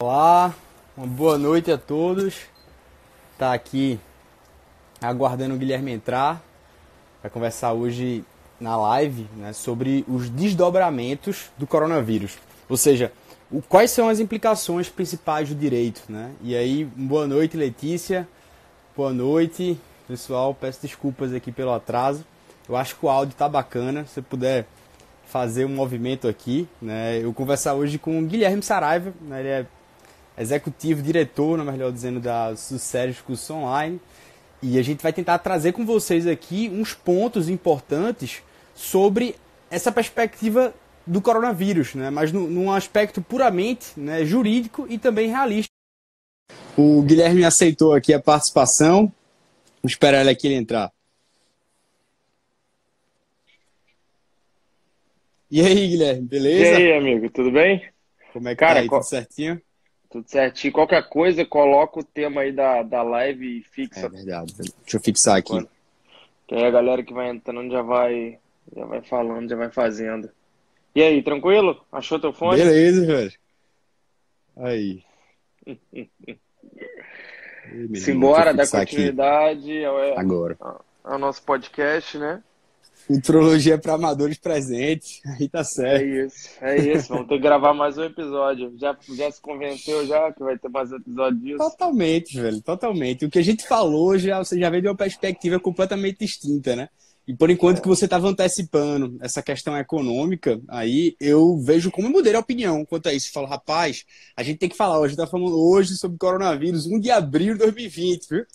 Olá, uma boa noite a todos. Tá aqui aguardando o Guilherme entrar para conversar hoje na live né, sobre os desdobramentos do coronavírus. Ou seja, o, quais são as implicações principais do direito. Né? E aí, boa noite, Letícia. Boa noite, pessoal. Peço desculpas aqui pelo atraso. Eu acho que o áudio tá bacana. Se puder fazer um movimento aqui, né? Eu conversar hoje com o Guilherme Saraiva, né? ele é executivo, diretor, na melhor dizendo, da Sucesso Curso Online. E a gente vai tentar trazer com vocês aqui uns pontos importantes sobre essa perspectiva do coronavírus, né? mas no, num aspecto puramente né, jurídico e também realista. O Guilherme aceitou aqui a participação. Vamos esperar ele aqui ele entrar. E aí, Guilherme, beleza? E aí, amigo, tudo bem? Como é que Cara, tá aí, tudo certinho? Tudo certinho. Qualquer coisa, coloca o tema aí da, da live e fixa. É verdade. Deixa eu fixar aqui. Que aí a galera que vai entrando já vai, já vai falando, já vai fazendo. E aí, tranquilo? Achou teu fone? Beleza, velho. Aí. Simbora, dar continuidade ao, Agora. ao nosso podcast, né? Futurologia para amadores presentes. Aí tá certo. É isso, é isso. Vamos ter que gravar mais um episódio. Já, já se convenceu já que vai ter mais um episódio disso? Totalmente, velho. Totalmente. O que a gente falou, já, você já veio de uma perspectiva completamente distinta, né? E por enquanto é. que você estava antecipando essa questão econômica, aí eu vejo como eu mudei a opinião quanto a isso. Falo, rapaz, a gente tem que falar hoje, tá falando hoje sobre coronavírus, 1 de abril de 2020, viu?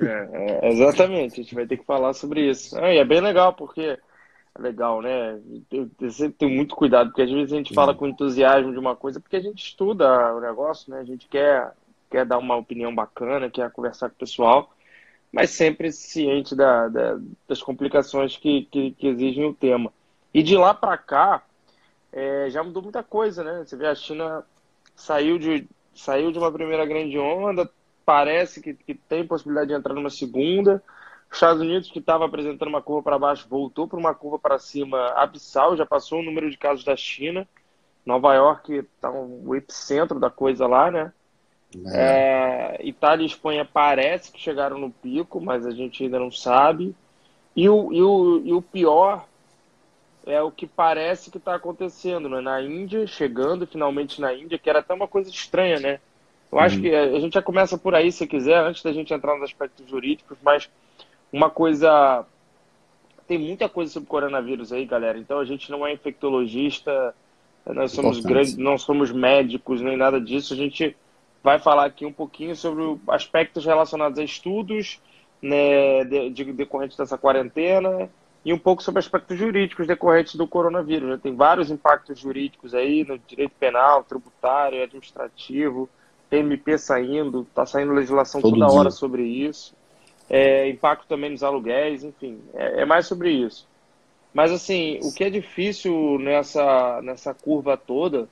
É, é, exatamente, a gente vai ter que falar sobre isso. Ah, e é bem legal, porque é legal, né? Eu, eu sempre tenho muito cuidado, porque às vezes a gente fala com entusiasmo de uma coisa porque a gente estuda o negócio, né? A gente quer, quer dar uma opinião bacana, quer conversar com o pessoal, mas sempre ciente da, da das complicações que, que, que, exigem o tema. E de lá para cá, é, já mudou muita coisa, né? Você vê, a China saiu de, saiu de uma primeira grande onda, parece que, que tem possibilidade de entrar numa segunda. Os Estados Unidos, que estava apresentando uma curva para baixo, voltou para uma curva para cima abissal, já passou o número de casos da China. Nova York está o epicentro da coisa lá, né? É. É, Itália e Espanha parece que chegaram no pico, mas a gente ainda não sabe. E o, e o, e o pior é o que parece que está acontecendo né? na Índia, chegando finalmente na Índia, que era até uma coisa estranha, né? Eu acho uhum. que a gente já começa por aí, se quiser, antes da gente entrar nos aspectos jurídicos, mas uma coisa. Tem muita coisa sobre coronavírus aí, galera. Então a gente não é infectologista, nós somos grandes, não somos médicos, nem nada disso. A gente vai falar aqui um pouquinho sobre aspectos relacionados a estudos né, de, de, decorrentes dessa quarentena e um pouco sobre aspectos jurídicos decorrentes do coronavírus. Já tem vários impactos jurídicos aí no direito penal, tributário, administrativo. MP saindo, está saindo legislação Todo toda dia. hora sobre isso. É, impacto também nos aluguéis, enfim, é, é, mais sobre isso. Mas assim, o que é difícil nessa, nessa curva toda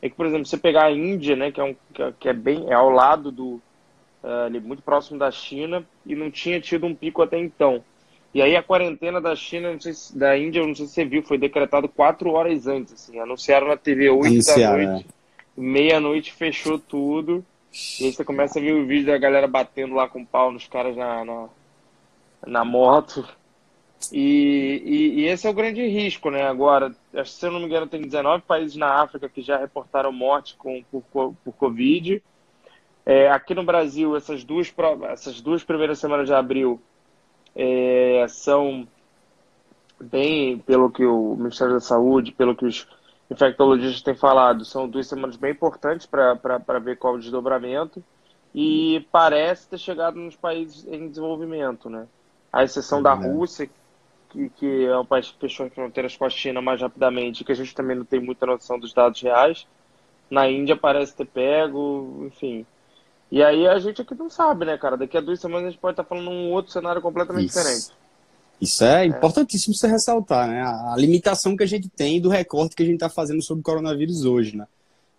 é que, por exemplo, você pegar a Índia, né, que é, um, que é bem é ao lado do uh, ali, muito próximo da China e não tinha tido um pico até então. E aí a quarentena da China, não sei se, da Índia, não sei se você viu, foi decretado quatro horas antes, assim, anunciaram na TV 8 da noite. É meia-noite fechou tudo. E aí você começa a ver o vídeo da galera batendo lá com pau nos caras na, na, na moto. E, e, e, esse é o grande risco, né? Agora, se eu não me engano, tem 19 países na África que já reportaram morte com, por, por Covid. É, aqui no Brasil, essas duas, essas duas primeiras semanas de abril é, são bem, pelo que o Ministério da Saúde, pelo que os infectologistas têm falado, são duas semanas bem importantes para ver qual é o desdobramento e parece ter chegado nos países em desenvolvimento, né? A exceção da uhum. Rússia, que, que é um país que fechou as fronteiras com a China mais rapidamente, que a gente também não tem muita noção dos dados reais. Na Índia parece ter pego, enfim. E aí a gente aqui não sabe, né, cara? Daqui a duas semanas a gente pode estar falando um outro cenário completamente Isso. diferente. Isso é, importantíssimo você ressaltar, né? A, limitação que a gente tem do recorte que a gente está fazendo sobre o coronavírus hoje, né?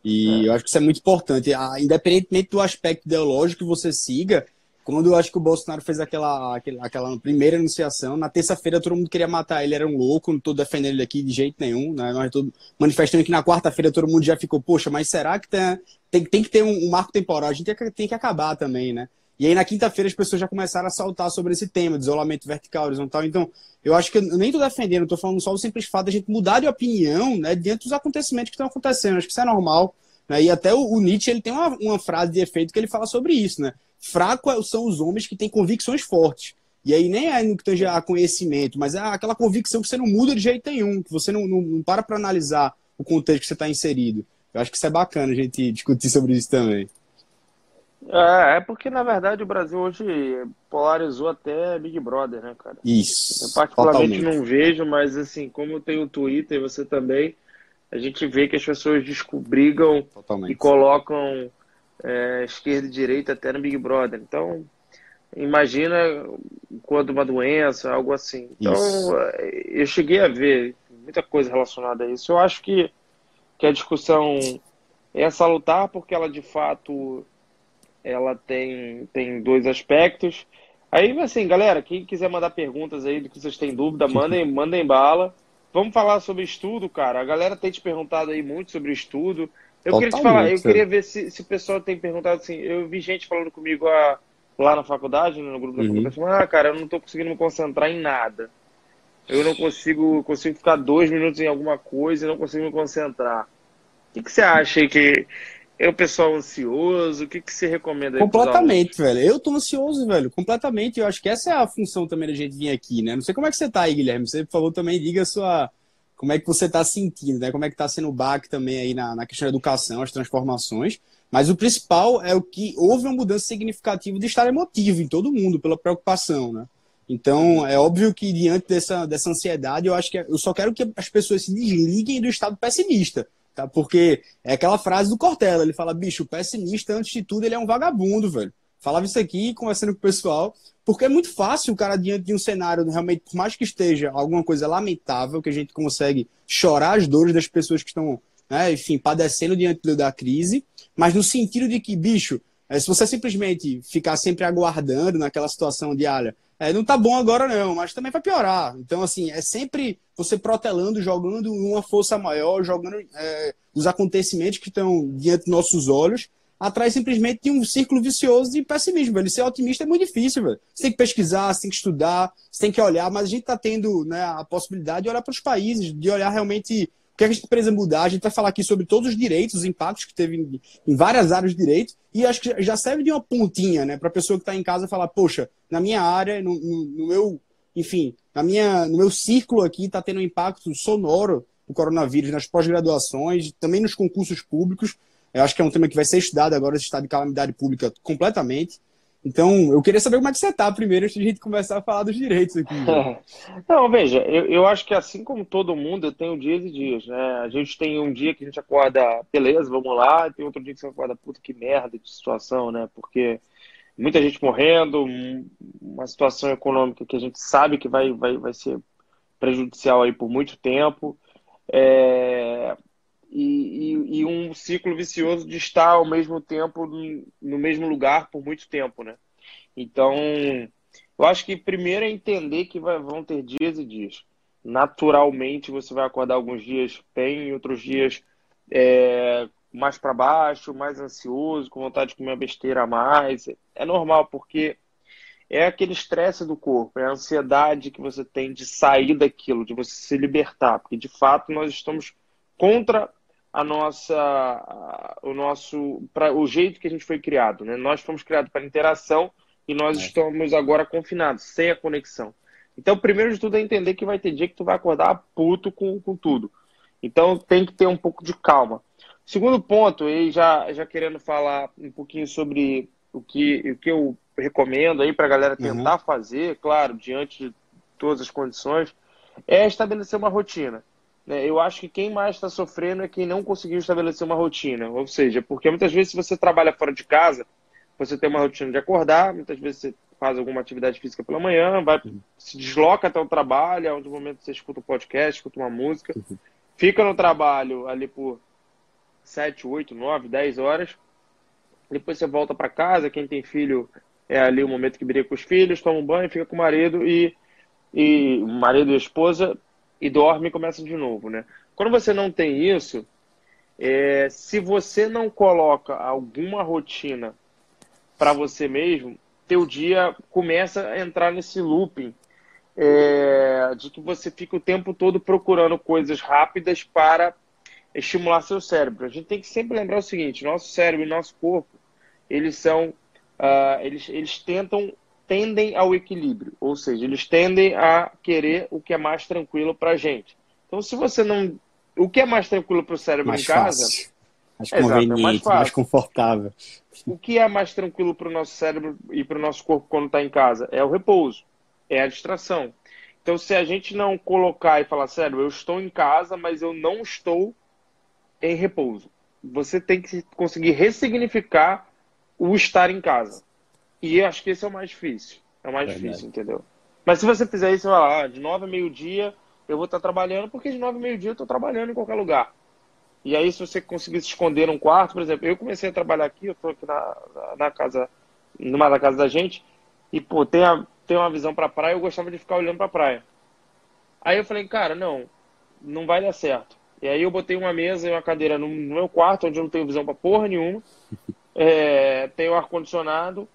E é. eu acho que isso é muito importante. Independentemente do aspecto ideológico que você siga, quando eu acho que o Bolsonaro fez aquela, aquela, aquela primeira anunciação, na terça-feira todo mundo queria matar ele, era um louco, não estou defendendo ele aqui de jeito nenhum, né? Nós estamos manifestando que na quarta-feira todo mundo já ficou, poxa, mas será que tem, tem, tem que ter um, um marco temporal? A gente tem, tem que acabar também, né? E aí na quinta-feira as pessoas já começaram a saltar sobre esse tema, de isolamento vertical, horizontal. Então, eu acho que eu nem estou defendendo, estou falando só o simples fato de a gente mudar de opinião, né, diante dos acontecimentos que estão acontecendo. Acho que isso é normal. Né? E até o, o Nietzsche ele tem uma, uma frase de efeito que ele fala sobre isso, né? Fraco é, são os homens que têm convicções fortes. E aí nem é no que tange a conhecimento, mas é aquela convicção que você não muda de jeito nenhum, que você não, não, não para para analisar o contexto que você está inserido. Eu acho que isso é bacana a gente discutir sobre isso também. É, é porque na verdade o Brasil hoje polarizou até Big Brother, né, cara? Isso. Eu particularmente totalmente. não vejo, mas assim, como tem o Twitter e você também, a gente vê que as pessoas descobrigam totalmente. e colocam é, esquerda e direita até no Big Brother. Então, imagina quando uma doença, algo assim. Então, isso. É, eu cheguei a ver muita coisa relacionada a isso. Eu acho que, que a discussão é salutar porque ela de fato ela tem, tem dois aspectos. Aí, assim, galera, quem quiser mandar perguntas aí do que vocês têm dúvida, mandem, mandem bala. Vamos falar sobre estudo, cara. A galera tem te perguntado aí muito sobre estudo. Eu Totalmente. queria te falar, eu queria ver se, se o pessoal tem perguntado assim. Eu vi gente falando comigo a, lá na faculdade, no grupo da uhum. faculdade, ah, cara, eu não tô conseguindo me concentrar em nada. Eu não consigo, consigo ficar dois minutos em alguma coisa e não consigo me concentrar. O que, que você acha aí que é o pessoal ansioso? O que, que você recomenda aí Completamente, velho. Eu tô ansioso, velho. Completamente. Eu acho que essa é a função também da gente vir aqui, né? Não sei como é que você tá aí, Guilherme. Você, por favor, também diga a sua, como é que você está sentindo, né? Como é que está sendo o baque também aí na, na questão da educação, as transformações. Mas o principal é o que houve uma mudança significativa de estar emotivo em todo mundo pela preocupação, né? Então, é óbvio que diante dessa, dessa ansiedade, eu acho que eu só quero que as pessoas se desliguem do estado pessimista, tá? Porque é aquela frase do Cortella, ele fala, bicho, o pessimista, antes de tudo, ele é um vagabundo, velho. Falava isso aqui, conversando com o pessoal, porque é muito fácil o cara, diante de um cenário, realmente, por mais que esteja alguma coisa lamentável, que a gente consegue chorar as dores das pessoas que estão, né, enfim, padecendo diante da crise, mas no sentido de que, bicho, é, se você simplesmente ficar sempre aguardando naquela situação de, olha, é, não tá bom agora não, mas também vai piorar. Então, assim, é sempre você protelando, jogando uma força maior, jogando é, os acontecimentos que estão diante dos nossos olhos, atrás simplesmente de um círculo vicioso de pessimismo, velho. Ser otimista é muito difícil, velho. Você tem que pesquisar, você tem que estudar, você tem que olhar, mas a gente está tendo né, a possibilidade de olhar para os países, de olhar realmente que a gente precisa mudar. A gente vai falar aqui sobre todos os direitos, os impactos que teve em, várias áreas de direito, e acho que já serve de uma pontinha, né, para a pessoa que está em casa falar, poxa, na minha área, no, no, no meu, enfim, na minha, no meu círculo aqui está tendo um impacto sonoro do coronavírus nas pós-graduações, também nos concursos públicos. Eu acho que é um tema que vai ser estudado agora, esse estado de calamidade pública, completamente. Então, eu queria saber como é que você está primeiro, antes de a gente começar a falar dos direitos aqui. Não, veja, eu, eu acho que assim como todo mundo, eu tenho dias e dias, né? A gente tem um dia que a gente acorda, beleza, vamos lá, e tem outro dia que você acorda, puta que merda de situação, né? Porque muita gente morrendo, uma situação econômica que a gente sabe que vai, vai, vai ser prejudicial aí por muito tempo. É, e, e, e, um ciclo vicioso de estar ao mesmo tempo no mesmo lugar por muito tempo, né? Então, eu acho que primeiro é entender que vai, vão ter dias e dias. Naturalmente, você vai acordar alguns dias bem, outros dias é, mais para baixo, mais ansioso, com vontade de comer uma besteira a mais. É normal, porque é aquele estresse do corpo, é a ansiedade que você tem de sair daquilo, de você se libertar, porque de fato nós estamos contra a nossa o nosso para o jeito que a gente foi criado, né? Nós fomos criados para interação e nós é. estamos agora confinados, sem a conexão. Então, primeiro de tudo é entender que vai ter dia que tu vai acordar puto com, com tudo. Então, tem que ter um pouco de calma. Segundo ponto, e já, já querendo falar um pouquinho sobre o que, o que eu recomendo aí para a galera uhum. tentar uhum. fazer, claro, diante de todas as condições, é estabelecer uma rotina. Né? Eu acho que quem mais está sofrendo é quem não conseguiu estabelecer uma rotina. Ou seja, porque muitas vezes, se você trabalha fora de casa, você tem uma rotina de acordar, muitas vezes você faz alguma atividade física pela manhã, vai, uhum. se desloca até o trabalho, onde no momento você escuta um podcast, escuta uma música, uhum. fica no trabalho ali por 7, 8, 9, 10 horas, depois você volta para casa, quem tem filho é ali o momento que briga com os filhos, toma um banho, fica com o marido e, e o marido e a esposa e dorme e começa de novo, né? Quando você não tem isso, é, se você não coloca alguma rotina para você mesmo, teu dia começa a entrar nesse looping é, de que você fica o tempo todo procurando coisas rápidas para estimular seu cérebro. A gente tem que sempre lembrar o seguinte: nosso cérebro e nosso corpo, eles são, uh, eles, eles tentam, tendem ao equilíbrio, ou seja, eles tendem a querer o que é mais tranquilo para a gente. Então, se você não, o que é mais tranquilo para o cérebro mais em casa? Fácil. Mais conveniente, Exato, é mais, mais, confortável. O que é mais tranquilo para o nosso cérebro e para o nosso corpo quando está em casa? É o repouso, é a distração. Então, se a gente não colocar e falar, sério, eu estou em casa, mas eu não estou em repouso. Você tem que conseguir ressignificar o estar em casa. E acho que esse é o mais difícil. É o mais Verdade. difícil, entendeu? Mas se você fizer isso, vai lá, de nove a meio-dia eu vou estar trabalhando, porque de nove a meio-dia eu estou trabalhando em qualquer lugar. E aí, se você conseguir se esconder num quarto, por exemplo, eu comecei a trabalhar aqui, eu estou aqui na, na casa, numa da casa da gente, e, pô, tem, a, tem uma visão pra praia, eu gostava de ficar olhando pra praia. Aí eu falei, cara, não, não vai dar certo. E aí eu botei uma mesa e uma cadeira no, meu quarto, onde eu não tenho visão pra porra nenhuma. É, tenho ar-condicionado.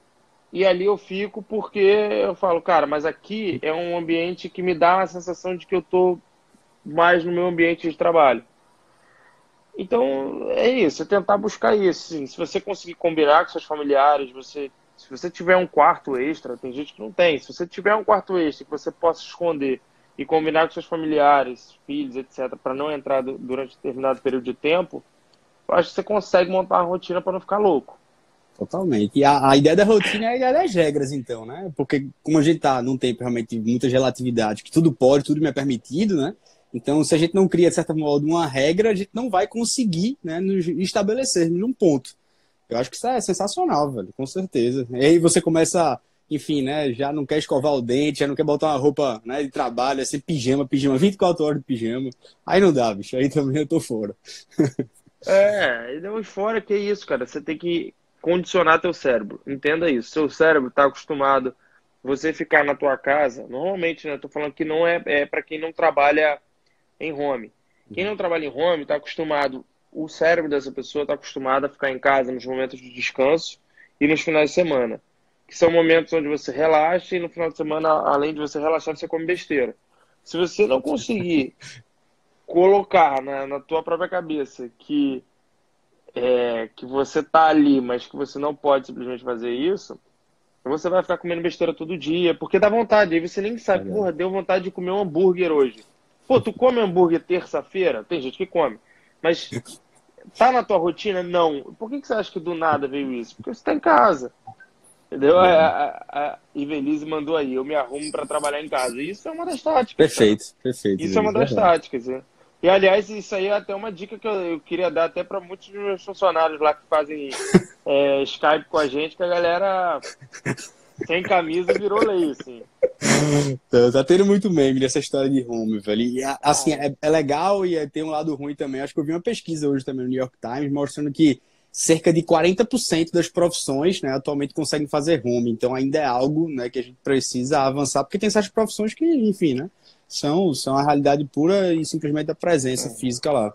E ali eu fico porque eu falo, cara, mas aqui é um ambiente que me dá a sensação de que eu tô mais no meu ambiente de trabalho. Então, é isso, é tentar buscar isso. Sim. Se você conseguir combinar com seus familiares, você, se você tiver um quarto extra, tem gente que não tem. Se você tiver um quarto extra que você possa esconder e combinar com seus familiares, filhos, etc., para não entrar durante determinado período de tempo, eu acho que você consegue montar uma rotina para não ficar louco. Totalmente. E a, a, ideia da rotina é a ideia das regras, então, né? Porque como a gente tá num tempo realmente muitas relatividades, que tudo pode, tudo me é permitido, né? Então, se a gente não cria, de certa modo, uma regra, a gente não vai conseguir né, nos estabelecer num ponto. Eu acho que isso é sensacional, velho, com certeza. E aí você começa enfim, né, já não quer escovar o dente, já não quer botar uma roupa né, de trabalho, é ser pijama, pijama, 24 horas de pijama. Aí não dá, bicho, aí também eu tô fora. é, não fora que é isso, cara. Você tem que condicionar teu cérebro. Entenda isso. Seu cérebro está acostumado você ficar na tua casa. Normalmente, né? Tô falando que não é, é para quem não trabalha em home. Quem não trabalha em home está acostumado. O cérebro dessa pessoa está acostumado a ficar em casa nos momentos de descanso e nos finais de semana que são momentos onde você relaxa e no final de semana, além de você relaxar, você come besteira. Se você não conseguir colocar na, na tua própria cabeça que é, que você tá ali, mas que você não pode simplesmente fazer isso, você vai ficar comendo besteira todo dia, porque dá vontade. Aí você nem sabe, é porra, deu vontade de comer um hambúrguer hoje. Pô, tu come hambúrguer terça-feira? Tem gente que come. Mas tá na tua rotina? Não. Por que, que você acha que do nada veio isso? Porque você tá em casa. Entendeu? A, a, a Ivelise mandou aí, eu me arrumo para trabalhar em casa. Isso é uma das táticas. Perfeito, cara. perfeito. Isso é uma das táticas. Né? E, aliás, isso aí é até uma dica que eu, eu queria dar até para muitos dos meus funcionários lá que fazem é, Skype com a gente, que a galera sem camisa virou lei, assim. Tá, tá tendo muito meme nessa história de home, velho. E, assim, é, é legal e é, tem um lado ruim também. Acho que eu vi uma pesquisa hoje também no New York Times mostrando que cerca de 40% das profissões né, atualmente conseguem fazer home. Então ainda é algo né, que a gente precisa avançar, porque tem certas profissões que, enfim, né, são, são a realidade pura e simplesmente a presença é. física lá.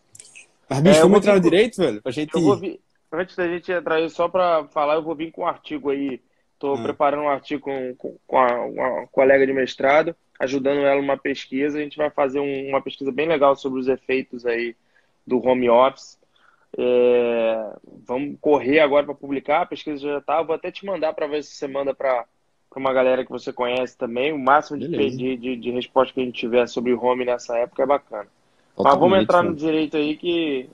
Mas, bicho, é, vamos entrar direito, velho? Pra gente... Vir, antes da gente entrar aí, só para falar, eu vou vir com um artigo aí. Estou ah. preparando um artigo com, com, com a, uma colega de mestrado, ajudando ela numa pesquisa. A gente vai fazer um, uma pesquisa bem legal sobre os efeitos aí do home office. É, vamos correr agora para publicar, a pesquisa já está. Vou até te mandar para ver se você manda para uma galera que você conhece também. O máximo de, de, de, de, resposta que a gente tiver sobre o home nessa época é bacana. Totalmente, Mas vamos entrar no direito aí que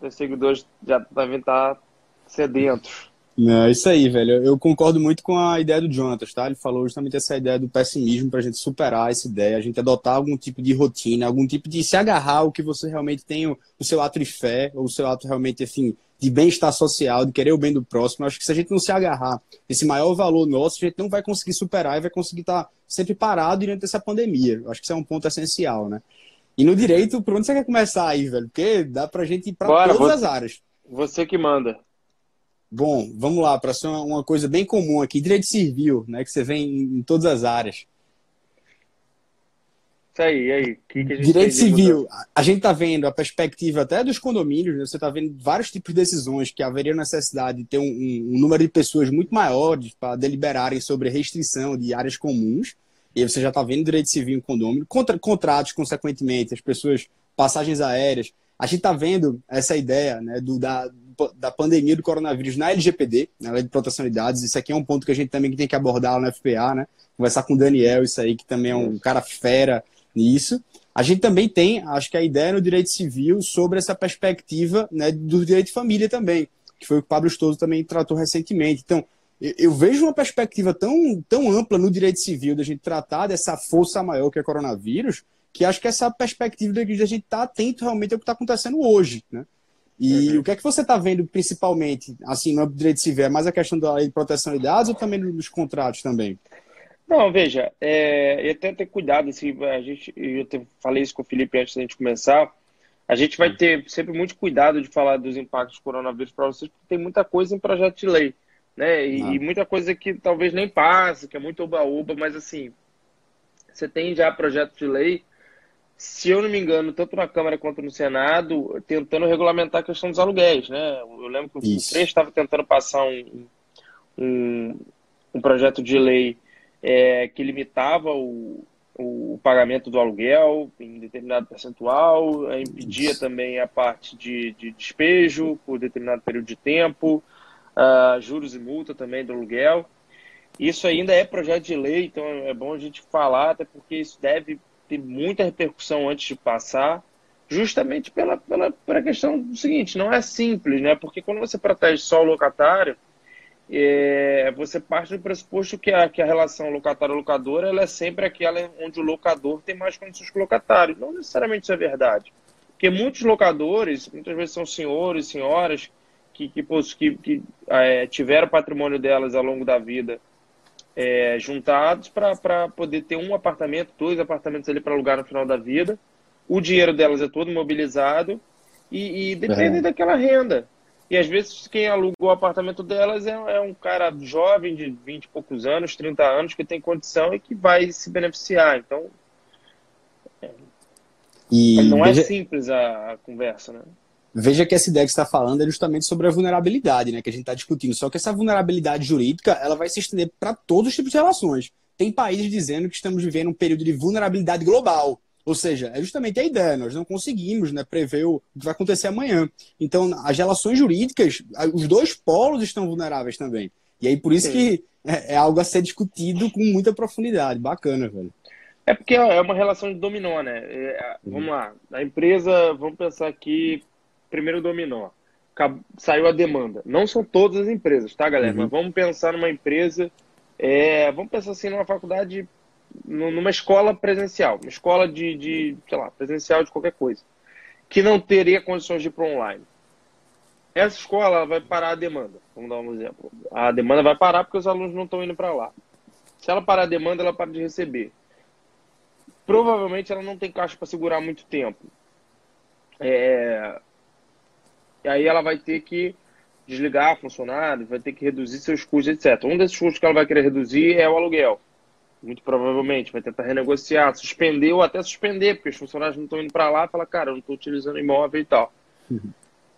os seguidores já devem estar sedentos. É isso aí, velho. Eu concordo muito com a ideia do Jonathan, tá? Ele falou justamente essa ideia do pessimismo para a gente superar essa ideia, a gente adotar algum tipo de rotina, algum tipo de se agarrar ao que você realmente tem o, o seu ato de fé, ou o seu ato realmente, assim, de bem-estar social, de querer o bem do próximo. Eu acho que se a gente não se agarrar esse maior valor nosso, a gente não vai conseguir superar e vai conseguir estar sempre parado diante dessa pandemia. Eu acho que isso é um ponto essencial, né? E no direito, por onde você quer começar aí, velho? Porque dá pra gente ir para todas você, as áreas. Você que manda. Bom, vamos lá, para ser uma coisa bem comum aqui, direito civil, né, que você vê em, em todas as áreas. Isso aí, e aí? Que que direito civil, a gente está vendo a perspectiva até dos condomínios, né, você está vendo vários tipos de decisões que haveria necessidade de ter um, um, um número de pessoas muito maiores para deliberarem sobre restrição de áreas comuns, e aí você já está vendo direito civil em condomínio, contra, contratos, consequentemente, as pessoas, passagens aéreas. A gente está vendo essa ideia né, do, da, da pandemia do coronavírus na LGPD, na Lei de Proteção de Dados. Isso aqui é um ponto que a gente também tem que abordar no FPA, né? Conversar com o Daniel, isso aí, que também é um cara fera nisso. A gente também tem, acho que a ideia no direito civil sobre essa perspectiva né, do direito de família também, que foi o que o Pablo Stoso também tratou recentemente. Então, eu vejo uma perspectiva tão, tão ampla no direito civil da gente tratar dessa força maior que é o coronavírus, que acho que essa perspectiva da gente estar tá atento realmente ao que está acontecendo hoje, né? E uhum. o que é que você está vendo principalmente, assim, no direito civil? É mais a questão da lei de proteção de dados ou também dos contratos também? Não, veja, é, e até ter cuidado, assim, a gente, eu te, falei isso com o Felipe antes da gente começar, a gente vai ter sempre muito cuidado de falar dos impactos do coronavírus para vocês, porque tem muita coisa em projeto de lei, né? E, ah. e muita coisa que talvez nem passe, que é muito oba-oba, mas assim, você tem já projeto de lei se eu não me engano, tanto na Câmara quanto no Senado, tentando regulamentar a questão dos aluguéis, né? Eu lembro que o Isso. estava tentando passar um, um, um, projeto de lei é, que limitava o, o, pagamento do aluguel em determinado percentual, é, impedia também a parte de, de, despejo por determinado período de tempo, uh, juros e multa também do aluguel. Isso ainda é projeto de lei, então é bom a gente falar, até porque isso deve ter muita repercussão antes de passar, justamente pela, pela, pela questão do seguinte, não é simples, né? Porque quando você protege só o locatário, é, você parte do pressuposto que a, que a relação locatário-locador ela é sempre aquela onde o locador tem mais condições que o locatário. Não necessariamente isso é verdade. Porque muitos locadores, muitas vezes são senhores, senhoras, que, que, que, que é, tiveram patrimônio delas ao longo da vida é, juntados para poder ter um apartamento, dois apartamentos ali para alugar no final da vida. O dinheiro delas é todo mobilizado e, e depende é. daquela renda. E às vezes quem alugou o apartamento delas é, é, um cara jovem de 20 e poucos anos, 30 anos, que tem condição e que vai se beneficiar. Então, é, e não é simples a, a conversa, né? Veja que essa ideia que está falando é justamente sobre a vulnerabilidade, né, que a gente está discutindo. Só que essa vulnerabilidade jurídica, ela vai se estender para todos os tipos de relações. Tem países dizendo que estamos vivendo um período de vulnerabilidade global. Ou seja, é justamente a ideia, nós não conseguimos né, prever o que vai acontecer amanhã. Então, as relações jurídicas, os dois polos estão vulneráveis também. E aí, por isso Sim. que é, é, algo a ser discutido com muita profundidade. Bacana, velho. É porque é uma relação de dominó, né? É, vamos lá, a empresa, vamos pensar aqui primeiro dominó. Saiu a demanda. Não são todas as empresas, tá, galera? Uhum. Mas vamos pensar numa empresa. É, vamos pensar assim numa faculdade, numa escola presencial, uma escola de, de, sei lá, presencial de qualquer coisa, que não teria condições de ir para online. Essa escola vai parar a demanda. Vamos dar um exemplo. A demanda vai parar porque os alunos não estão indo para lá. Se ela parar a demanda, ela para de receber. Provavelmente ela não tem caixa para segurar muito tempo. É, e aí ela vai ter que desligar funcionários, vai ter que reduzir seus custos, etc. Um desses custos que ela vai querer reduzir é o aluguel. Muito provavelmente vai tentar renegociar, suspender ou até suspender, porque os funcionários não estão indo para lá e fala, cara, eu não estou utilizando imóvel e tal. Uhum.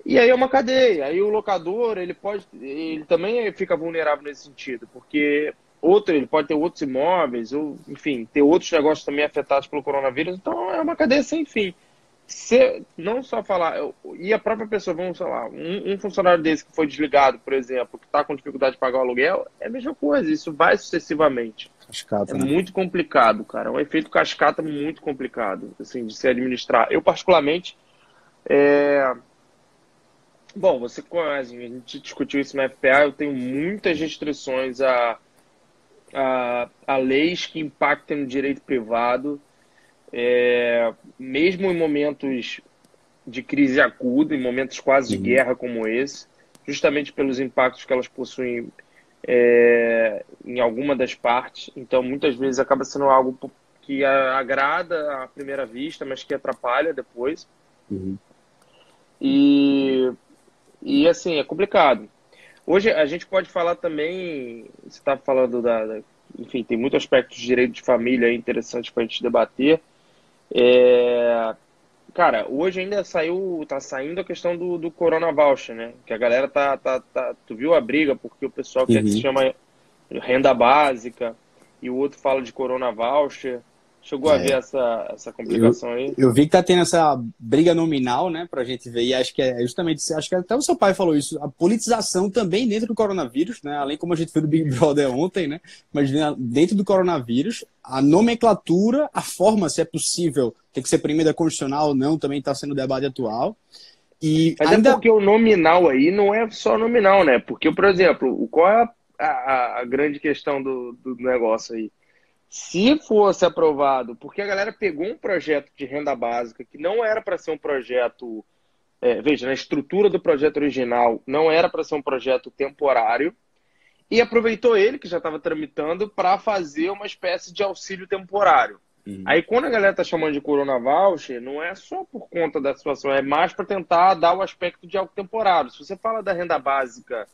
E aí é uma cadeia. Aí o locador, ele pode, ele também fica vulnerável nesse sentido, porque outro, ele pode ter outros imóveis, ou enfim, ter outros negócios também afetados pelo coronavírus. Então é uma cadeia sem fim se não só falar, e a própria pessoa, vamos falar, um, um funcionário desse que foi desligado, por exemplo, que está com dificuldade de pagar o aluguel, é a mesma coisa, isso vai sucessivamente. Cascata, é né? muito complicado, cara. É um efeito cascata muito complicado, assim, de se administrar. Eu, particularmente, é... bom, você conhece, a gente discutiu isso na FPA, eu tenho muitas restrições a, a, a leis que impactem no direito privado, é, mesmo em momentos de crise aguda, em momentos quase de guerra como esse, justamente pelos impactos que elas possuem é, em alguma das partes. Então, muitas vezes acaba sendo algo que agrada à primeira vista, mas que atrapalha depois. Uhum. E, e assim, é complicado. Hoje a gente pode falar também, você está falando da, da, Enfim, tem muitos aspectos de direito de família interessantes para a gente debater. É, cara, hoje ainda saiu, tá saindo a questão do, do Corona Voucher, né? Que a galera tá, tá, tá. Tu viu a briga, porque o pessoal quer que se uhum. chama renda básica e o outro fala de Corona Voucher. Chegou é. a ver essa, essa complicação eu, aí? Eu vi que tá tendo essa briga nominal, né, pra gente ver, e acho que é justamente, acho que até o seu pai falou isso, a politização também dentro do coronavírus, né, além como a gente viu do Big Brother ontem, né, mas dentro do coronavírus, a nomenclatura, a forma, se é possível, tem que ser primeira constitucional ou não, também está sendo debate atual. E Mas é ainda... é porque o nominal aí não é só nominal, né? Porque, por exemplo, qual é a, a, a grande questão do, do negócio aí? Se fosse aprovado, porque a galera pegou um projeto de renda básica que não era para ser um projeto. É, veja, na estrutura do projeto original, não era para ser um projeto temporário, e aproveitou ele, que já estava tramitando, para fazer uma espécie de auxílio temporário. Uhum. Aí, quando a galera está chamando de Corona Voucher, não é só por conta da situação, é mais para tentar dar o aspecto de algo temporário. Se você fala da renda básica,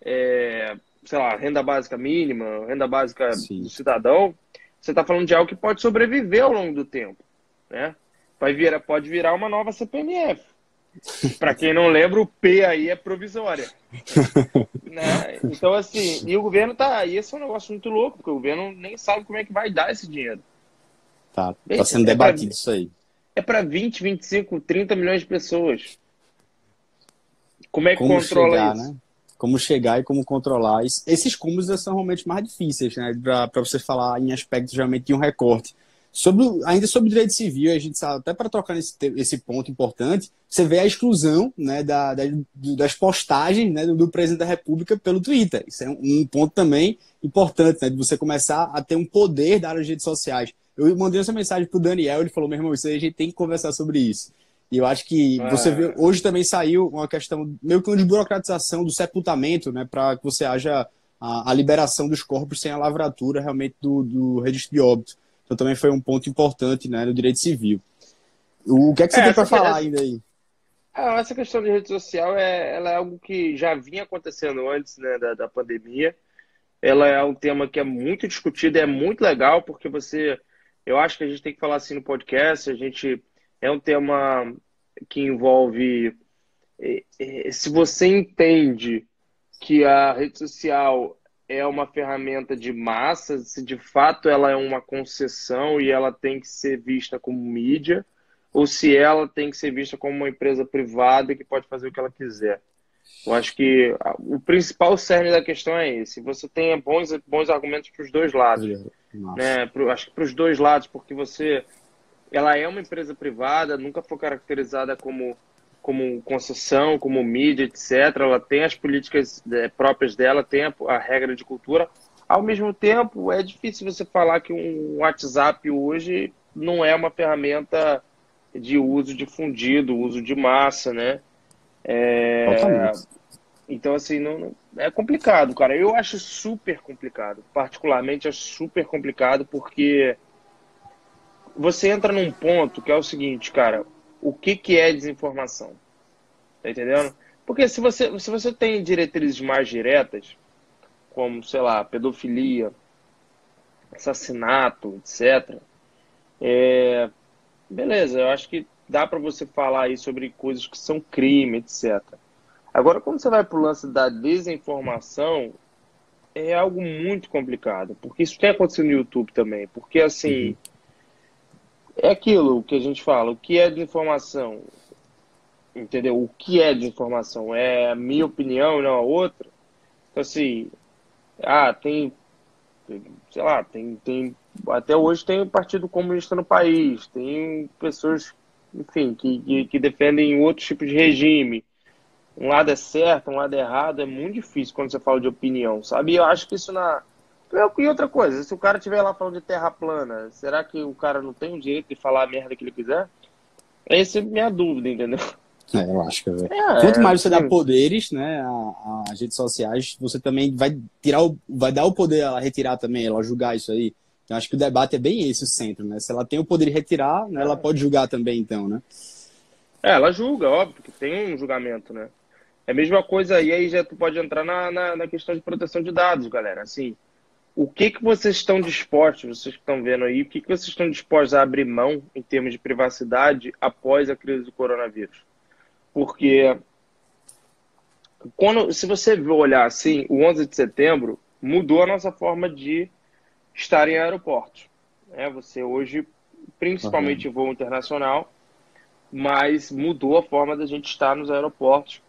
é, sei lá, renda básica mínima, renda básica Sim. do cidadão, você está falando de algo que pode sobreviver ao longo do tempo, né? Vai virar, pode virar uma nova CPMF. Para quem não lembra, o P aí é provisória. né? Então, assim, e o governo tá. E esse é um negócio muito louco, porque o governo nem sabe como é que vai dar esse dinheiro. Tá, tá sendo é debatido pra, isso aí. É para 20, 25, 30 milhões de pessoas. Como é que como controla chegar, isso? Né? Como chegar e como controlar. Esses cúmulos são realmente mais difíceis, né? Para você falar em aspectos realmente de um recorte. Sobre, ainda sobre direito civil, a gente sabe, até para trocar nesse esse ponto importante, você vê a exclusão né, da, da das postagens né, do, do, presidente da República pelo Twitter. Isso é um, um ponto também importante, né, de você começar a ter um poder das redes sociais. Eu mandei essa mensagem para o Daniel, ele falou, meu irmão, isso aí a gente tem que conversar sobre isso. E eu acho que é. você vê, hoje também saiu uma questão meio que uma desburocratização do sepultamento, né, para que você haja a, a, liberação dos corpos sem a lavratura realmente do, do registro de óbito. Então também foi um ponto importante, né, no direito civil. O que é que você é, tem para falar ainda aí? Ah, essa questão de rede social é, ela é algo que já vinha acontecendo antes né, da, da pandemia. Ela é um tema que é muito discutido, é muito legal, porque você. Eu acho que a gente tem que falar assim no podcast, a gente é um tema que envolve. É, é, se você entende que a rede social é uma ferramenta de massa, se de fato ela é uma concessão e ela tem que ser vista como mídia, ou se ela tem que ser vista como uma empresa privada que pode fazer o que ela quiser. Eu acho que o principal cerne da questão é esse. Você tem bons, bons argumentos para os dois lados. Né? Pro, acho que para os dois lados, porque você ela é uma empresa privada, nunca foi caracterizada como, como concessão, como mídia, etc. Ela tem as políticas é, próprias dela, tem a, a, regra de cultura. Ao mesmo tempo, é difícil você falar que um WhatsApp hoje não é uma ferramenta de uso difundido, uso de massa, né? É... Então, assim, não, não, é complicado, cara. Eu acho super complicado. Particularmente, acho super complicado porque você entra num ponto que é o seguinte, cara, o que, que é desinformação? Tá entendendo? Porque se você, se você tem diretrizes mais diretas, como, sei lá, pedofilia, assassinato, etc., é, beleza, eu acho que dá para você falar aí sobre coisas que são crime, etc. Agora, quando você vai para o lance da desinformação, é algo muito complicado, porque isso tem acontecido no YouTube também, porque assim. Uhum é aquilo que a gente fala, o que é desinformação? Entendeu? O que é desinformação? É a minha opinião e não a outra? Então, assim, ah, tem, sei lá, tem, tem, até hoje tem o Partido Comunista no país, tem pessoas, enfim, que, que, que defendem outro tipo de regime. Um lado é certo, um lado é errado, é muito difícil quando você fala de opinião, sabe? E eu acho que isso na, e outra coisa, se o cara estiver lá falando de terra plana, será que o cara não tem o direito de falar a merda que ele quiser? Essa é a minha dúvida, entendeu? É, eu acho que é. é Quanto mais você dá poderes, né, às redes sociais, você também vai tirar o, vai dar o poder a retirar também, ela julgar isso aí. Eu acho que o debate é bem esse o centro, né? Se ela tem o poder de retirar, né, ela pode julgar também, então, né? É, ela julga, óbvio, que tem um julgamento, né? É a mesma coisa, e aí já tu pode entrar na, na, na questão de proteção de dados, galera. Assim, o que, que vocês estão dispostos, vocês que estão vendo aí, o que, que vocês estão dispostos a abrir mão em termos de privacidade após a crise do coronavírus? Porque quando, se você olhar assim, o 11 de setembro mudou a nossa forma de estar em aeroportos. É, você hoje, principalmente uhum. voo internacional, mas mudou a forma da gente estar nos aeroportos,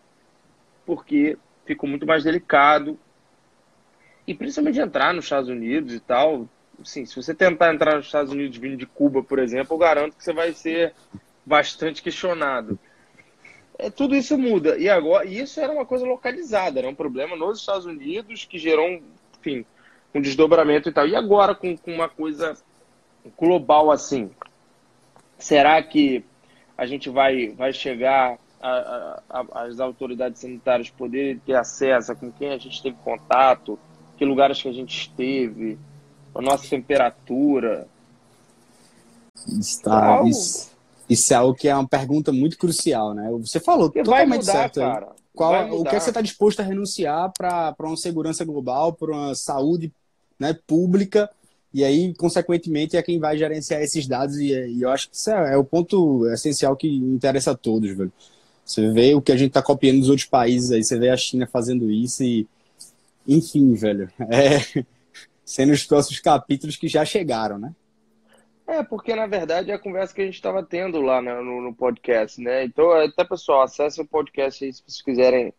porque ficou muito mais delicado. E principalmente entrar nos Estados Unidos e tal. Sim, se você tentar entrar nos Estados Unidos vindo de Cuba, por exemplo, eu garanto que você vai ser bastante questionado. É, tudo isso muda. E agora, isso era uma coisa localizada, era um problema nos Estados Unidos que gerou, um, enfim, um desdobramento e tal. E agora com, com uma coisa global assim, será que a gente vai, vai chegar as autoridades sanitárias poderem ter acesso a com quem a gente teve contato, que lugares que a gente esteve, a nossa temperatura. Está, então, isso, isso é algo que é uma pergunta muito crucial, né? Você falou que totalmente mudar, certo. Cara. Qual, o que, é que você está disposto a renunciar para uma segurança global, para uma saúde né, pública? E aí, consequentemente, é quem vai gerenciar esses dados. E, e eu acho que isso é, é, o ponto essencial que interessa a todos, velho. Você vê o que a gente está copiando dos outros países aí, você vê a China fazendo isso e. Enfim, velho. É. Sendo os próximos capítulos que já chegaram, né? É, porque na verdade é a conversa que a gente estava tendo lá né, no, no, podcast, né? Então, até pessoal, acesse o podcast aí se vocês quiserem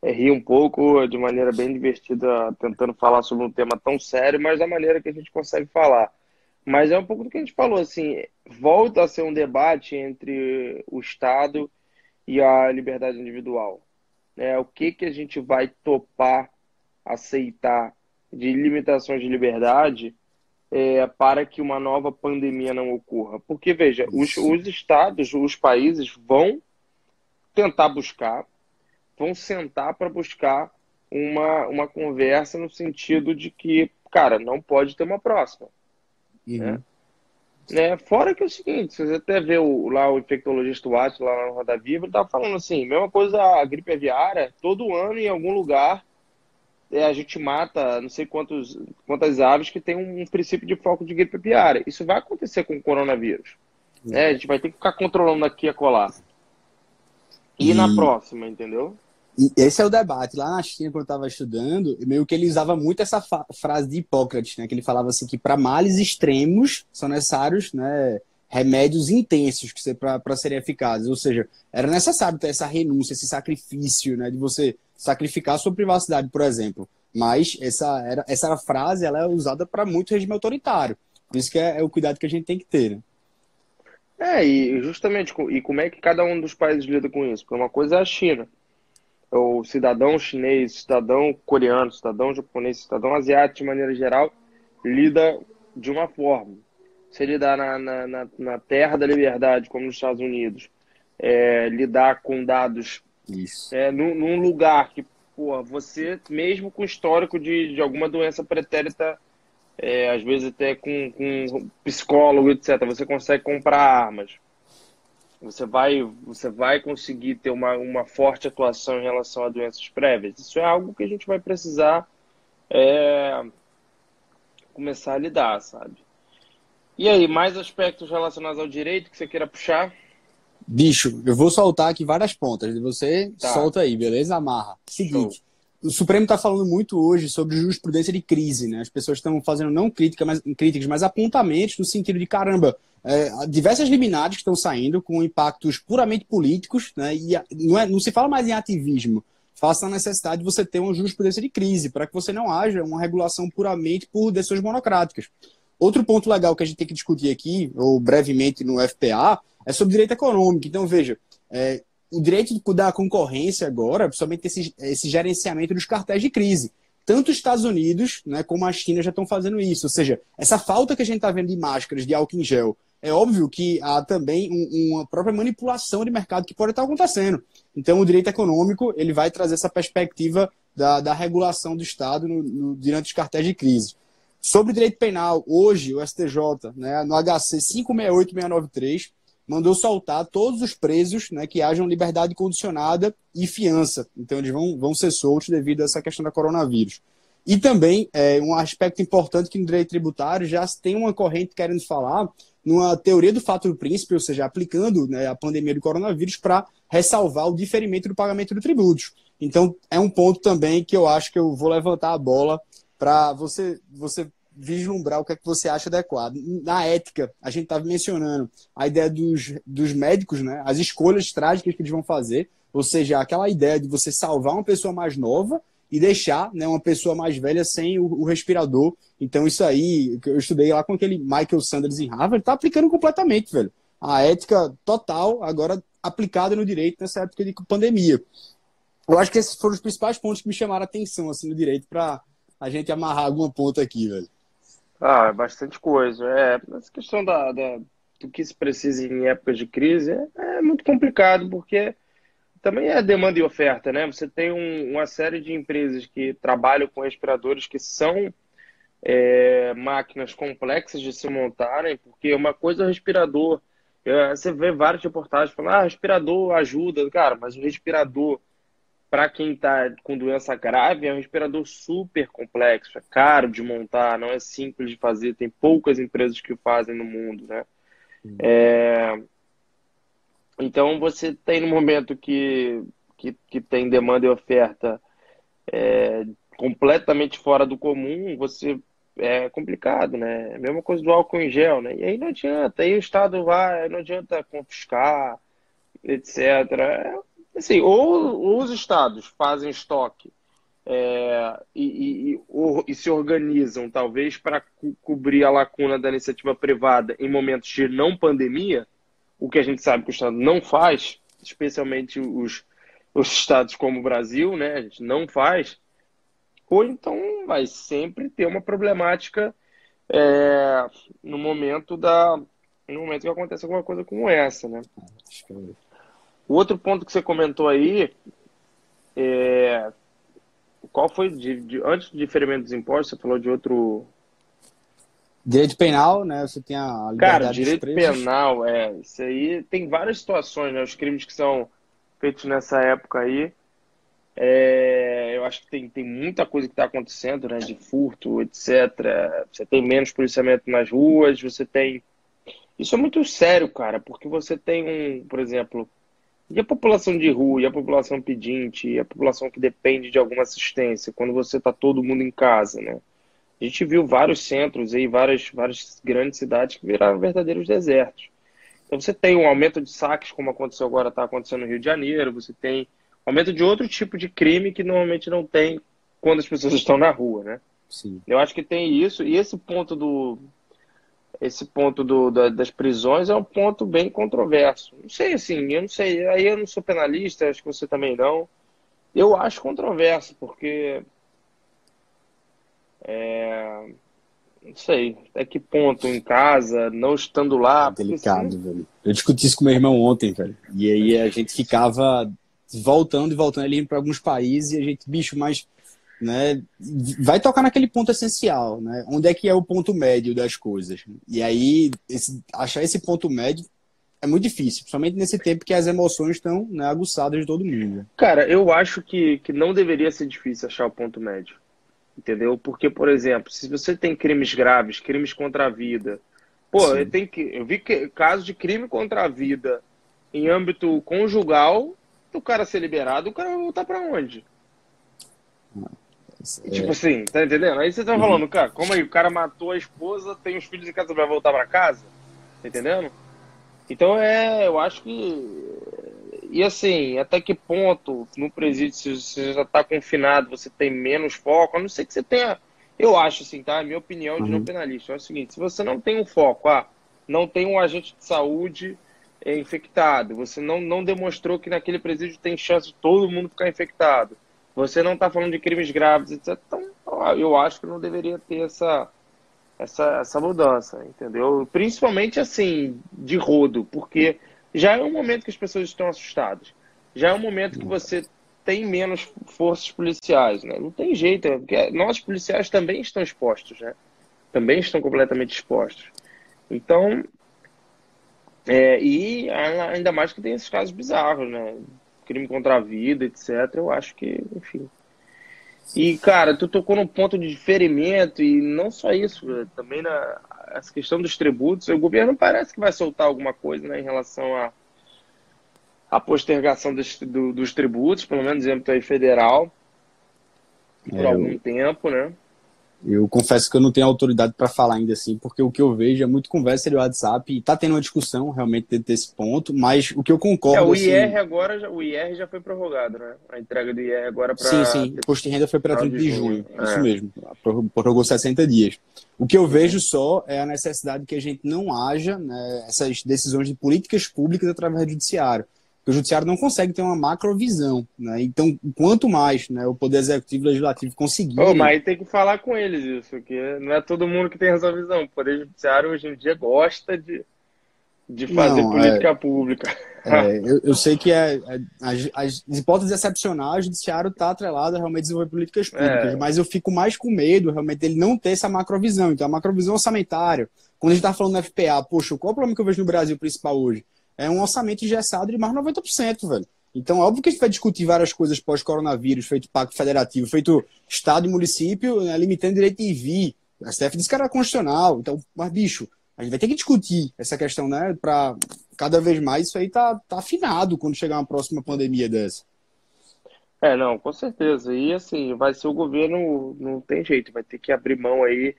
é, rir um pouco de maneira bem divertida, tentando falar sobre um tema tão sério, mas da maneira que a gente consegue falar. Mas é um pouco do que a gente falou, assim, volta a ser um debate entre o Estado e a liberdade individual. Né? O que, que a gente vai topar, aceitar de limitações de liberdade é, para que uma nova pandemia não ocorra. Porque, veja, os, os estados, os países vão tentar buscar, vão sentar para buscar uma, uma conversa no sentido de que, cara, não pode ter uma próxima. Uhum. Né? né? Fora que é o seguinte, se você até vê o, lá o infectologista Watts lá na Roda Viva, ele estava falando assim, mesma coisa a gripe aviária, todo ano em algum lugar a gente mata não sei quantos, quantas aves que tem um, princípio de foco de gripe aviária. Isso vai acontecer com o coronavírus. Né? A gente vai ter que ficar controlando aqui a colar. E, e, na próxima, entendeu? E esse é o debate. Lá na China, quando eu estava estudando, meio que ele usava muito essa frase de Hipócrates, né? Que ele falava assim que para males extremos são necessários, né? Remédios intensos que para serem eficazes. Ou seja, era necessário ter essa renúncia, esse sacrifício, né, de você sacrificar sua privacidade, por exemplo. Mas essa, era, essa frase ela é usada para muito regime autoritário. Por isso que é, é, o cuidado que a gente tem que ter. Né? É, e justamente, e como é que cada um dos países lida com isso? Porque uma coisa é a China. O cidadão chinês, cidadão coreano, cidadão japonês, cidadão asiático, de maneira geral, lida de uma forma se lidar na, na, na, na terra da liberdade, como nos Estados Unidos, é, lidar com dados é, num, num, lugar que, pô, você, mesmo com histórico de, de alguma doença pretérita, é, às vezes até com, com psicólogo, etc., você consegue comprar armas. Você vai, você vai conseguir ter uma, uma forte atuação em relação a doenças prévias. Isso é algo que a gente vai precisar é, começar a lidar, sabe? E aí, mais aspectos relacionados ao direito que você queira puxar? Bicho, eu vou soltar aqui várias pontas. Você tá. solta aí, beleza? Amarra. Seguinte. Show. O Supremo está falando muito hoje sobre jurisprudência de crise, né? As pessoas estão fazendo não crítica, mas, críticas, mas apontamentos no sentido de caramba, é, diversas liminares que estão saindo com impactos puramente políticos, né? E não, é, não se fala mais em ativismo, faça a necessidade de você ter uma jurisprudência de crise, para que você não haja uma regulação puramente por decisões monocráticas. Outro ponto legal que a gente tem que discutir aqui, ou brevemente no FPA, é sobre direito econômico. Então, veja, é, o direito da concorrência agora, principalmente esse, esse gerenciamento dos cartéis de crise. Tanto os Estados Unidos né, como a China já estão fazendo isso. Ou seja, essa falta que a gente está vendo de máscaras, de álcool em gel, é óbvio que há também um, uma própria manipulação de mercado que pode estar acontecendo. Então, o direito econômico ele vai trazer essa perspectiva da, da regulação do Estado no, no, diante dos cartéis de crise. Sobre direito penal, hoje o STJ, né, no HC 568693, mandou soltar todos os presos né, que hajam liberdade condicionada e fiança. Então, eles vão, vão ser soltos devido a essa questão da coronavírus. E também, é, um aspecto importante que no direito tributário já tem uma corrente querendo falar numa teoria do fato do príncipe, ou seja, aplicando né, a pandemia do coronavírus para ressalvar o diferimento do pagamento de tributos. Então, é um ponto também que eu acho que eu vou levantar a bola para você, você vislumbrar o que é que você acha adequado. Na ética, a gente estava mencionando a ideia dos, dos médicos, né? as escolhas trágicas que eles vão fazer, ou seja, aquela ideia de você salvar uma pessoa mais nova e deixar né, uma pessoa mais velha sem o, o respirador. Então, isso aí, eu estudei lá com aquele Michael Sanders em Harvard, está aplicando completamente, velho. A ética total, agora aplicada no direito nessa época de pandemia. Eu acho que esses foram os principais pontos que me chamaram a atenção assim, no direito para a gente amarrar alguma ponta aqui, velho. Ah, é bastante coisa. É, essa questão da, da, do que se precisa em épocas de crise é, é, muito complicado, porque também é demanda e oferta, né? Você tem um, uma série de empresas que trabalham com respiradores que são é, máquinas complexas de se montarem, porque uma coisa é respirador. Você vê várias reportagens falando, ah, respirador ajuda. Cara, mas o respirador para quem está com doença grave, é um respirador super complexo, é caro de montar, não é simples de fazer, tem poucas empresas que o fazem no mundo, né? Uhum. É... Então, você tem no momento que, que, que tem demanda e oferta é, completamente fora do comum, você é complicado, né? É a mesma coisa do álcool em gel, né? E aí não adianta, aí o Estado vai, não adianta confiscar, etc. É Assim, ou, os estados fazem estoque é, e, e, ou, e, se organizam, talvez, para co cobrir a lacuna da iniciativa privada em momentos de não pandemia, o que a gente sabe que o Estado não faz, especialmente os, os estados como o Brasil, né? A gente não faz. Ou então vai sempre ter uma problemática é, no momento da no momento que acontece alguma coisa como essa, né? O outro ponto que você comentou aí é. Qual foi, de, de, antes do diferimento dos impostos, você falou de outro. Direito penal, né? Você tem a Cara, direito penal, é. Isso aí tem várias situações, né? Os crimes que são feitos nessa época aí. É, eu acho que tem, tem muita coisa que está acontecendo, né? De furto, etc. Você tem menos policiamento nas ruas, você tem. Isso é muito sério, cara, porque você tem um, por exemplo, e a população de rua, e a população pedinte, e a população que depende de alguma assistência, quando você está todo mundo em casa, né? A gente viu vários centros aí, várias, várias grandes cidades que viraram verdadeiros desertos. Então você tem um aumento de saques, como aconteceu agora, está acontecendo no Rio de Janeiro, você tem aumento de outro tipo de crime que normalmente não tem quando as pessoas estão na rua, né? Sim. Eu acho que tem isso, e esse ponto do, esse ponto do, da, das prisões é um ponto bem controverso. Não sei, assim, eu não sei. Aí eu não sou penalista, acho que você também não. Eu acho controverso, porque. É, não sei, até que ponto em casa, não estando lá. É delicado, assim... velho. Eu discuti isso com meu irmão ontem, velho. E aí a gente ficava voltando e voltando ali para alguns países e a gente, bicho, mas né, vai tocar naquele ponto essencial, né? Onde é que é o ponto médio das coisas? E aí, esse, achar esse ponto médio é muito difícil, principalmente nesse tempo que as emoções estão né, aguçadas de todo mundo. Cara, eu acho que, que não deveria ser difícil achar o ponto médio. Entendeu? Porque, por exemplo, se você tem crimes graves, crimes contra a vida, pô, eu, tenho que, eu vi que, caso de crime contra a vida em âmbito conjugal, o cara ser liberado, o cara vai voltar para onde? É. Tipo assim, tá entendendo? Aí você tá falando, uhum. cara, como aí? O cara matou a esposa, tem os filhos em casa, vai voltar para casa? Tá entendendo? Então é, eu acho que. E assim, até que ponto no presídio, se você já tá confinado, você tem menos foco, a não ser que você tenha. Eu acho assim, tá? Minha opinião de uhum. não penalista é o seguinte: se você não tem um foco, ah, não tem um agente de saúde é, infectado, você não, não demonstrou que naquele presídio tem chance de todo mundo ficar infectado você não está falando de crimes graves, etc. Então, eu acho que não deveria ter essa, essa, essa mudança, entendeu? Principalmente assim, de rodo, porque já é um momento que as pessoas estão assustadas. Já é um momento que você tem menos forças policiais, né? Não tem jeito, porque nós policiais também estão expostos, né? Também estão completamente expostos. Então, É, e ainda mais que tem esses casos bizarros, né? Crime contra a vida, etc. Eu acho que, enfim. E, cara, tu tocou num ponto de diferimento, e não só isso, também na essa questão dos tributos. O governo parece que vai soltar alguma coisa né, em relação a a postergação dos, do, dos tributos, pelo menos em âmbito federal, por é, algum eu, tempo, né? Eu confesso que eu não tenho autoridade para falar ainda assim, porque o que eu vejo é muito conversa de WhatsApp e tá tendo uma discussão realmente dentro desse ponto, mas o que eu concordo. É, o IR assim, agora, o IR já foi prorrogado, né? A entrega do IR agora para. Sim, sim. O imposto de renda foi para 30 de junho. junho. É. Isso mesmo. Prorrogou 60 dias. O que eu vejo só é a necessidade que a gente não haja né, essas decisões de políticas públicas através do judiciário o judiciário não consegue ter uma macrovisão, né? Então, quanto mais né, o poder executivo e legislativo conseguir. Oh, mas tem que falar com eles isso, porque não é todo mundo que tem essa visão. O poder judiciário hoje em dia gosta de, de fazer não, política é, pública. É, eu, eu, sei que é, é as, as, hipóteses excepcionais, o judiciário está atrelado a realmente desenvolver políticas públicas, é. mas eu fico mais com medo realmente dele não ter essa macrovisão. Então, a macrovisão orçamentária, quando a gente está falando do FPA, poxa, qual é o problema que eu vejo no Brasil principal hoje? É um orçamento engessado de mais de 90%, velho. Então, óbvio que a gente vai discutir várias coisas pós-coronavírus, feito pacto federativo, feito Estado e município, né, limitando direito de vir. A STF disse que era constitucional. Então, mas, bicho, a gente vai ter que discutir essa questão, né? Para cada vez mais isso aí tá, tá afinado quando chegar uma próxima pandemia dessa. É, não, com certeza. E assim, vai ser o governo, não tem jeito, vai ter que abrir mão aí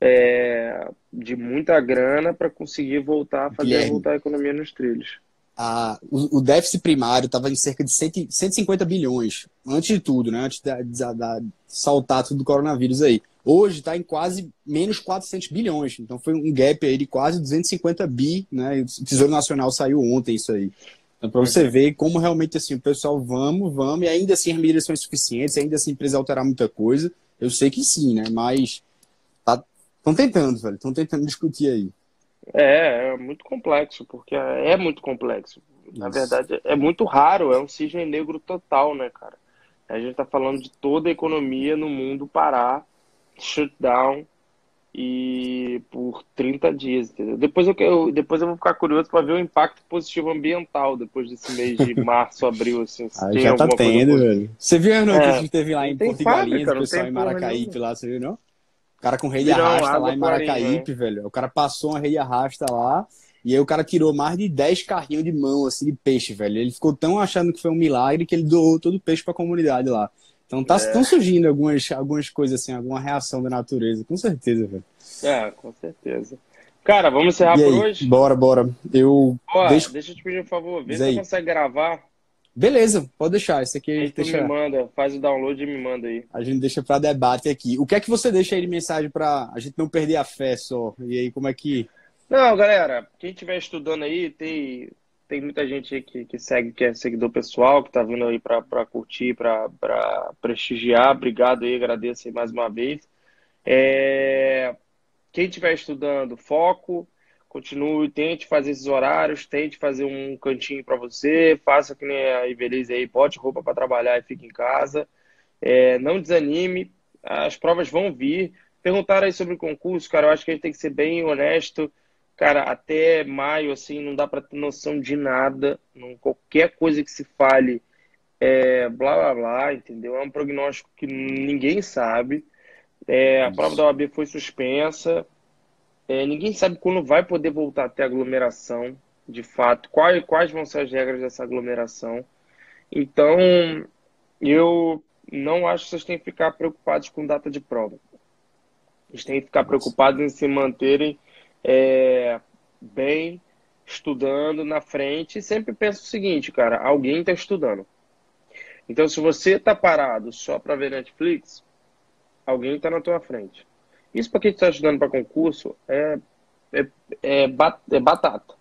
é, de muita grana para conseguir voltar a fazer Guilherme, voltar a economia nos trilhos. A, o, o déficit primário estava em cerca de 100, 150 bilhões, antes de tudo, né? antes da, da, da saltar tudo do coronavírus aí. Hoje está em quase menos 400 bilhões, então foi um gap aí de quase 250 bi, né? o Tesouro Nacional saiu ontem isso aí. Então, para você ver como realmente assim, o pessoal, vamos, vamos, e ainda assim as medidas são insuficientes, ainda assim a empresa alterar muita coisa. Eu sei que sim, né? Mas Estão tentando, velho. Estão tentando discutir aí. É, é muito complexo, porque é muito complexo. Na verdade, é muito raro, é um cisne negro total, né, cara? A gente tá falando de toda a economia no mundo parar, shutdown e por 30 dias, entendeu? Depois eu, depois eu vou ficar curioso para ver o impacto positivo ambiental depois desse mês de março, abril, assim. Ah, já tá tendo, velho. Você viu a notícia é, que teve lá em Porto Galinhas, o pessoal em Maracaípe lá, você viu, não? O cara com rei de arrasta lá em Maracaípe, né? velho. O cara passou uma rei de arrasta lá. E aí o cara tirou mais de 10 carrinhos de mão, assim, de peixe, velho. Ele ficou tão achando que foi um milagre que ele doou todo o peixe pra comunidade lá. Então tá é. surgindo algumas, algumas coisas assim, alguma reação da natureza, com certeza, velho. É, com certeza. Cara, vamos encerrar por hoje? Bora, bora. Eu. Ó, deixa... deixa eu te pedir um favor, vê se você consegue gravar Beleza, pode deixar. Isso aqui a gente deixa. me manda, faz o download e me manda aí. A gente deixa para debate aqui. O que é que você deixa aí de mensagem para a gente não perder a fé só? E aí, como é que. Não, galera, quem estiver estudando aí, tem, tem muita gente aí que, que segue, que é seguidor pessoal, que tá vindo aí para curtir, para prestigiar. Obrigado aí, agradeço aí mais uma vez. É... Quem estiver estudando, foco continue, tente fazer esses horários, tente fazer um cantinho para você, faça que nem a Ivelise aí, bote roupa para trabalhar e fique em casa. É, não desanime, as provas vão vir. Perguntaram aí sobre o concurso, cara, eu acho que a gente tem que ser bem honesto. Cara, até maio, assim, não dá para ter noção de nada. Não, qualquer coisa que se fale é blá blá blá, entendeu? É um prognóstico que ninguém sabe. É, a prova da OAB foi suspensa. É, ninguém sabe quando vai poder voltar a ter aglomeração, de fato, quais, quais vão ser as regras dessa aglomeração. Então, eu não acho que vocês têm que ficar preocupados com data de prova. Vocês têm que ficar preocupados em se manterem é, bem, estudando na frente. E sempre pensa o seguinte, cara, alguém está estudando. Então, se você está parado só para ver Netflix, alguém está na tua frente. Isso para quem está estudando para concurso é, é, é, é, batata.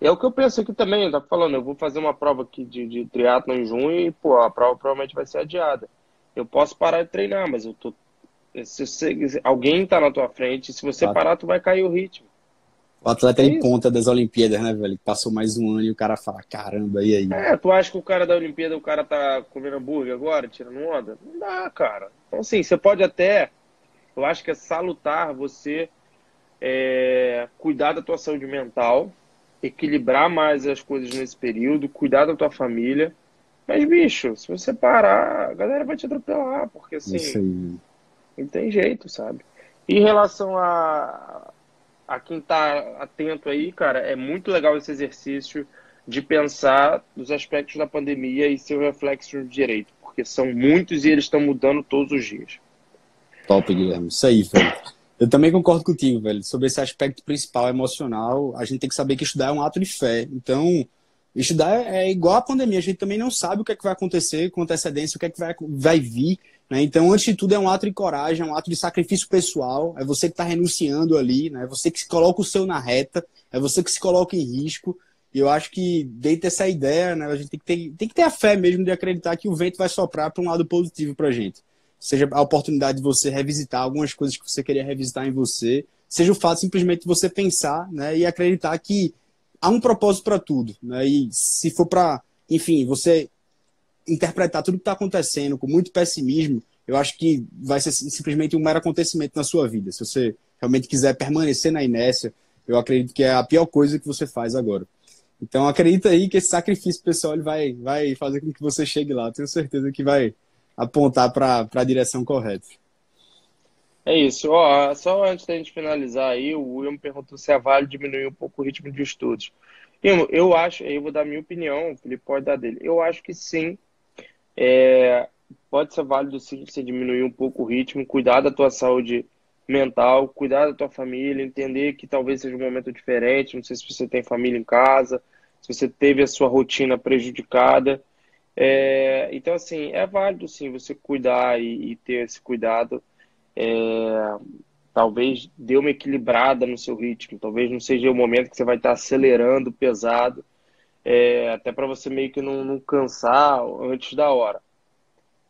É o que eu penso aqui também, eu tava falando, eu vou fazer uma prova aqui de, de triatlo em junho e, pô, a prova provavelmente vai ser adiada. Eu posso parar de treinar, mas eu tô. Se, se alguém tá na tua frente, se você parar, tu vai cair o ritmo. O atleta é em ponta das Olimpíadas, né, velho? Passou mais um ano e o cara fala, caramba, e aí? É, tu acha que o cara da Olimpíada, o cara tá comendo hambúrguer agora, tirando onda? Não dá, cara. Então, assim, você pode até eu acho que é salutar você é, cuidar da tua saúde mental, equilibrar mais as coisas nesse período, cuidar da tua família. Mas, bicho, se você parar, a galera vai te atropelar, porque assim. Não tem jeito, sabe? Em relação a, a quem tá atento aí, cara, é muito legal esse exercício de pensar nos aspectos da pandemia e seu reflexo no direito, porque são muitos e eles estão mudando todos os dias. Top, Guilherme. Isso aí, velho. Eu também concordo contigo, velho. Sobre esse aspecto principal emocional, a gente tem que saber que estudar é um ato de fé. Então, estudar é igual a pandemia. A gente também não sabe o que é que vai acontecer com antecedência, o que é que vai, vai vir. Né? Então, antes de tudo, é um ato de coragem, é um ato de sacrifício pessoal. É você que está renunciando ali, né? é você que se coloca o seu na reta, é você que se coloca em risco. E eu acho que, dentro dessa ideia, né, a gente tem que, ter, tem que ter a fé mesmo de acreditar que o vento vai soprar para um lado positivo para a gente seja a oportunidade de você revisitar algumas coisas que você queria revisitar em você, seja o fato simplesmente de você pensar né, e acreditar que há um propósito para tudo. Né, e se for para, enfim, você interpretar tudo que está acontecendo com muito pessimismo, eu acho que vai ser simplesmente um mero acontecimento na sua vida. Se você realmente quiser permanecer na inércia, eu acredito que é a pior coisa que você faz agora. Então acredita aí que esse sacrifício pessoal ele vai, vai fazer com que você chegue lá. Tenho certeza que vai, apontar para a direção correta. É isso. Ó, só antes da gente finalizar aí, o William perguntou se é válido diminuir um pouco o ritmo de estudos. Eu, eu acho, eu vou dar minha opinião, o Felipe pode dar dele. Eu acho que sim. É, pode ser válido sim você diminuir um pouco o ritmo, cuidar da tua saúde mental, cuidar da tua família, entender que talvez seja um momento diferente. Não sei se você tem família em casa, se você teve a sua rotina prejudicada. É, então, assim, é válido sim você cuidar e, e ter esse cuidado. É, talvez dê uma equilibrada no seu ritmo. Talvez não seja o momento que você vai estar acelerando pesado, é, até para você meio que não, não, cansar antes da hora.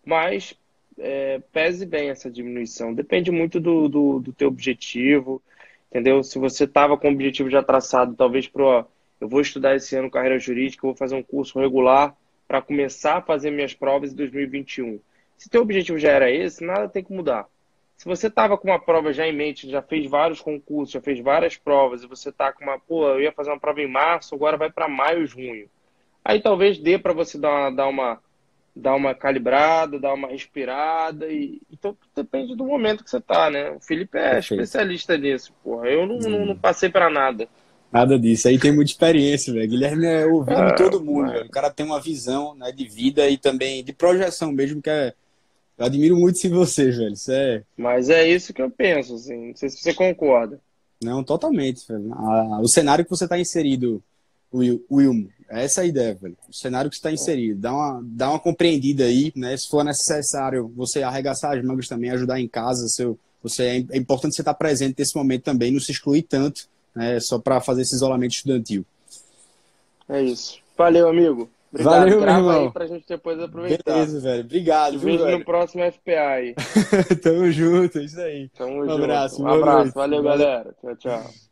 Mas é, pese bem essa diminuição. Depende muito do, do, do teu objetivo, entendeu? Se você estava com o objetivo já traçado, talvez para eu vou estudar esse ano carreira jurídica, vou fazer um curso regular para começar a fazer minhas provas em 2021. Se teu objetivo já era esse, nada tem que mudar. Se você estava com uma prova já em mente, já fez vários concursos, já fez várias provas, e você está com uma, pô, eu ia fazer uma prova em março, agora vai para maio, junho. Aí talvez dê para você dar uma, dar uma dar uma calibrada, dar uma respirada e então depende do momento que você está, né? O Felipe é Perfeito. especialista nisso, porra. Eu não, hum. não, não passei para nada. Nada disso. Aí tem muita experiência, velho. Guilherme é ouvindo ah, todo mundo, velho. O cara tem uma visão né, de vida e também de projeção mesmo, que é. Eu admiro muito isso em você, velho. Isso é... Mas é isso que eu penso, assim. Não sei se você concorda. Não, totalmente, velho. o cenário que você está inserido, Will, Wilmo, é essa a ideia, velho. O cenário que você está inserido. Dá uma, dá uma compreendida aí, né? Se for necessário você arregaçar as mangas também, ajudar em casa, seu, você, é, é importante você estar presente nesse momento também, não se excluir tanto né, só para fazer esse isolamento estudantil. É isso. Valeu, amigo. Obrigado. Valeu, Grava meu irmão. aí pra gente depois aproveitar. Beleza, velho. Obrigado. Te vejo velho? no próximo FPA aí. Tamo junto, é isso aí. Tamo um junto. abraço. Um abraço. Valeu, Valeu, galera. Tchau, tchau.